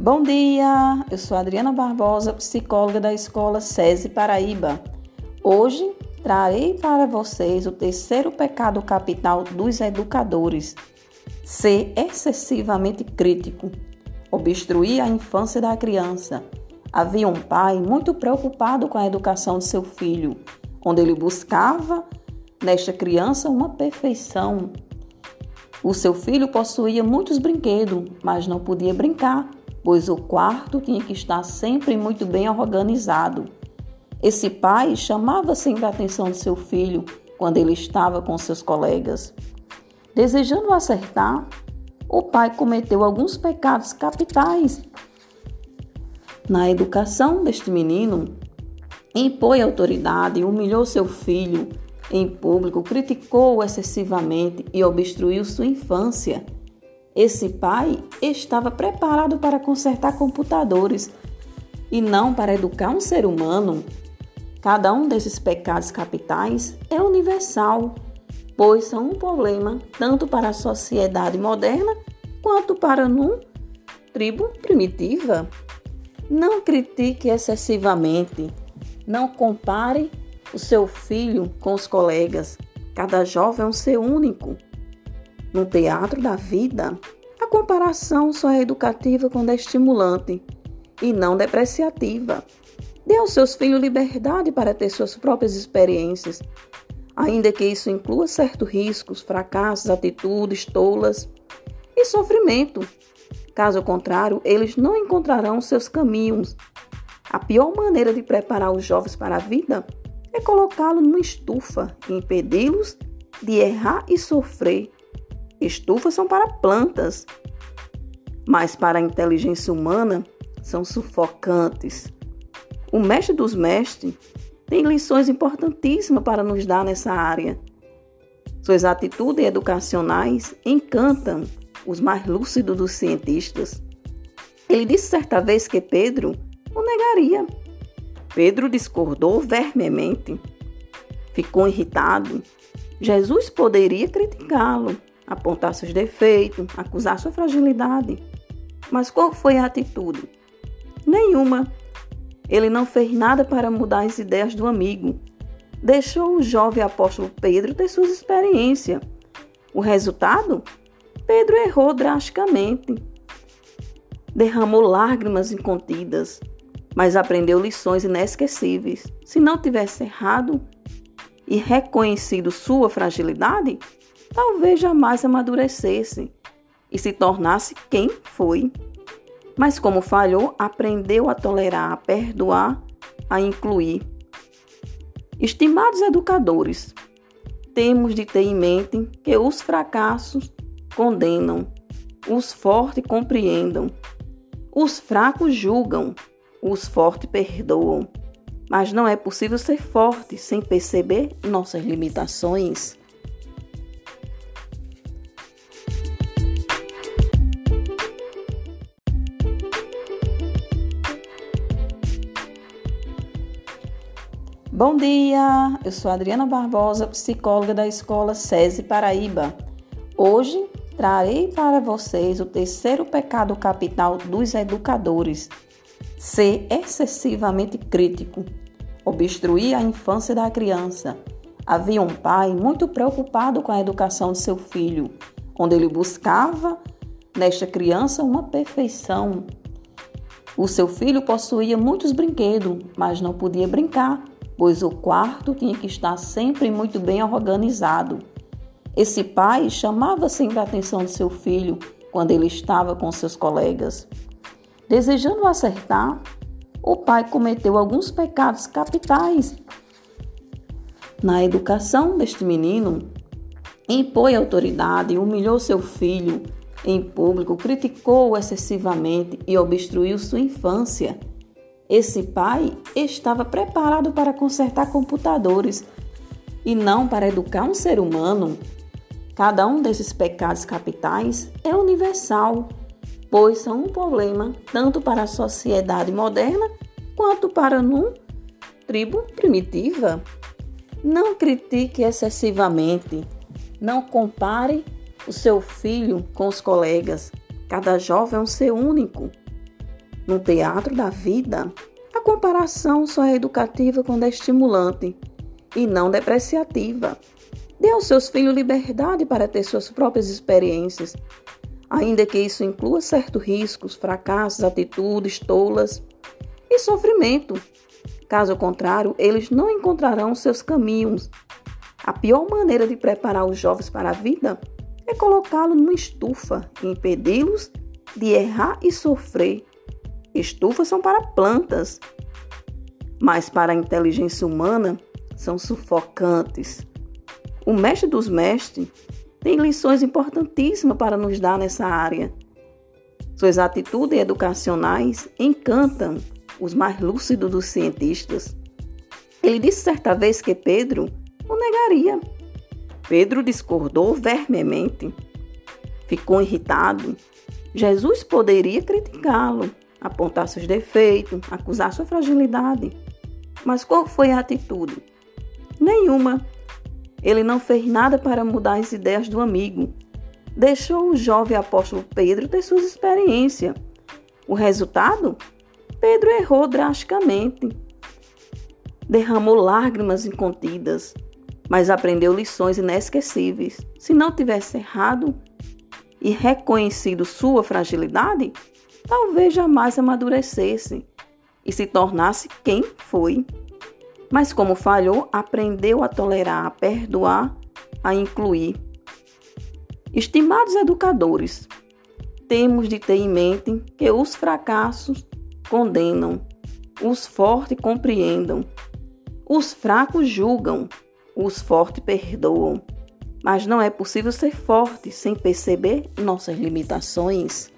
Bom dia, eu sou Adriana Barbosa, psicóloga da Escola SESI Paraíba. Hoje trarei para vocês o terceiro pecado capital dos educadores: ser excessivamente crítico, obstruir a infância da criança. Havia um pai muito preocupado com a educação de seu filho, onde ele buscava nesta criança uma perfeição. O seu filho possuía muitos brinquedos, mas não podia brincar pois o quarto tinha que estar sempre muito bem organizado. Esse pai chamava sempre a atenção de seu filho quando ele estava com seus colegas. Desejando acertar, o pai cometeu alguns pecados capitais. Na educação deste menino, impôs autoridade, humilhou seu filho em público, criticou-o excessivamente e obstruiu sua infância. Esse pai estava preparado para consertar computadores e não para educar um ser humano. Cada um desses pecados capitais é universal, pois são um problema tanto para a sociedade moderna quanto para uma tribo primitiva. Não critique excessivamente. Não compare o seu filho com os colegas. Cada jovem é um ser único. No teatro da vida, a comparação só é educativa quando é estimulante e não depreciativa. Dê aos seus filhos liberdade para ter suas próprias experiências, ainda que isso inclua certos riscos, fracassos, atitudes tolas e sofrimento. Caso contrário, eles não encontrarão seus caminhos. A pior maneira de preparar os jovens para a vida é colocá-los numa estufa e impedi-los de errar e sofrer Estufas são para plantas, mas para a inteligência humana são sufocantes. O mestre dos mestres tem lições importantíssimas para nos dar nessa área. Suas atitudes educacionais encantam os mais lúcidos dos cientistas. Ele disse certa vez que Pedro o negaria. Pedro discordou vermemente. Ficou irritado. Jesus poderia criticá-lo, apontar seus defeitos, acusar sua fragilidade. Mas qual foi a atitude? Nenhuma. Ele não fez nada para mudar as ideias do amigo. Deixou o jovem apóstolo Pedro ter suas experiências. O resultado? Pedro errou drasticamente. Derramou lágrimas incontidas, mas aprendeu lições inesquecíveis. Se não tivesse errado e reconhecido sua fragilidade, talvez jamais amadurecesse e se tornasse quem foi. Mas como falhou, aprendeu a tolerar, a perdoar, a incluir. Estimados educadores, temos de ter em mente que os fracassos condenam, os fortes compreendam, os fracos julgam, os fortes perdoam. Mas não é possível ser forte sem perceber nossas limitações. Bom dia, eu sou Adriana Barbosa, psicóloga da Escola SESI Paraíba. Hoje trarei para vocês o terceiro pecado capital dos educadores: ser excessivamente crítico, obstruir a infância da criança. Havia um pai muito preocupado com a educação de seu filho, onde ele buscava nesta criança uma perfeição. O seu filho possuía muitos brinquedos, mas não podia brincar pois o quarto tinha que estar sempre muito bem organizado. Esse pai chamava sempre a atenção de seu filho quando ele estava com seus colegas. Desejando acertar, o pai cometeu alguns pecados capitais. Na educação deste menino, impôs autoridade, humilhou seu filho em público, criticou-o excessivamente e obstruiu sua infância. Esse pai estava preparado para consertar computadores e não para educar um ser humano. Cada um desses pecados capitais é universal, pois são um problema tanto para a sociedade moderna quanto para uma tribo primitiva. Não critique excessivamente. Não compare o seu filho com os colegas. Cada jovem é um ser único. No teatro da vida, a comparação só é educativa quando é estimulante e não depreciativa. Dê aos seus filhos liberdade para ter suas próprias experiências, ainda que isso inclua certos riscos, fracassos, atitudes tolas e sofrimento. Caso contrário, eles não encontrarão seus caminhos. A pior maneira de preparar os jovens para a vida é colocá-los numa estufa e impedi-los de errar e sofrer. Estufas são para plantas, mas para a inteligência humana são sufocantes. O mestre dos mestres tem lições importantíssimas para nos dar nessa área. Suas atitudes educacionais encantam os mais lúcidos dos cientistas. Ele disse certa vez que Pedro o negaria. Pedro discordou vermemente. Ficou irritado. Jesus poderia criticá-lo, apontar seus defeitos, acusar sua fragilidade. Mas qual foi a atitude? Nenhuma. Ele não fez nada para mudar as ideias do amigo. Deixou o jovem apóstolo Pedro ter suas experiências. O resultado? Pedro errou drasticamente. Derramou lágrimas incontidas, mas aprendeu lições inesquecíveis. Se não tivesse errado e reconhecido sua fragilidade, talvez jamais amadurecesse e se tornasse quem foi. Mas como falhou, aprendeu a tolerar, a perdoar, a incluir. Estimados educadores, temos de ter em mente que os fracassos condenam, os fortes compreendam, os fracos julgam, os fortes perdoam. Mas não é possível ser forte sem perceber nossas limitações.